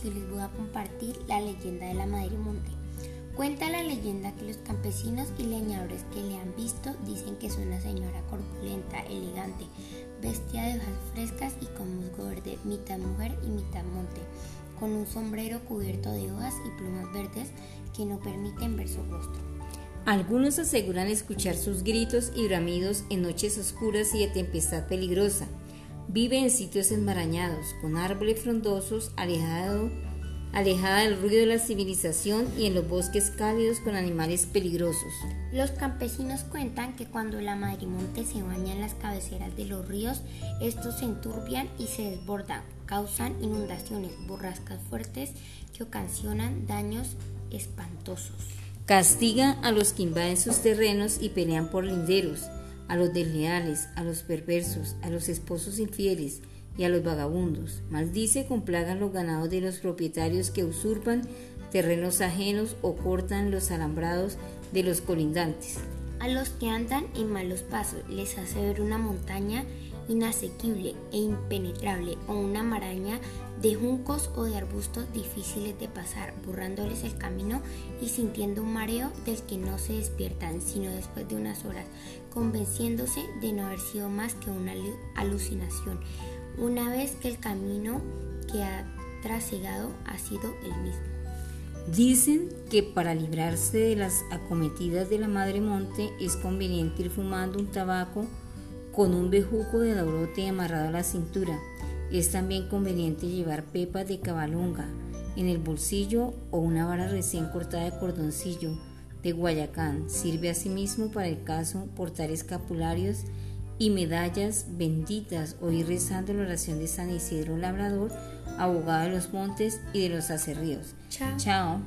si les voy a compartir la leyenda de la Madre Monte. Cuenta la leyenda que los campesinos y leñadores que le han visto dicen que es una señora corpulenta, elegante, vestida de hojas frescas y con musgo verde, mitad mujer y mitad monte, con un sombrero cubierto de hojas y plumas verdes que no permiten ver su rostro. Algunos aseguran escuchar sus gritos y bramidos en noches oscuras y de tempestad peligrosa. Vive en sitios enmarañados, con árboles frondosos, alejado alejada del ruido de la civilización y en los bosques cálidos con animales peligrosos. Los campesinos cuentan que cuando la madrimonte se baña en las cabeceras de los ríos, estos se enturbian y se desbordan, causan inundaciones, borrascas fuertes que ocasionan daños espantosos. Castiga a los que invaden sus terrenos y pelean por linderos, a los desleales, a los perversos, a los esposos infieles, y a los vagabundos. Maldice con plagas los ganados de los propietarios que usurpan terrenos ajenos o cortan los alambrados de los colindantes. A los que andan en malos pasos les hace ver una montaña inasequible e impenetrable o una maraña de juncos o de arbustos difíciles de pasar, borrándoles el camino y sintiendo un mareo del que no se despiertan sino después de unas horas, convenciéndose de no haber sido más que una alucinación una vez que el camino que ha trasegado ha sido el mismo. Dicen que para librarse de las acometidas de la Madre Monte es conveniente ir fumando un tabaco con un bejuco de daurote amarrado a la cintura. Es también conveniente llevar pepas de cabalonga en el bolsillo o una vara recién cortada de cordoncillo de Guayacán. Sirve asimismo para el caso portar escapularios y medallas benditas, oír rezando la oración de San Isidro Labrador, abogado de los montes y de los acerríos. Chao. Chao.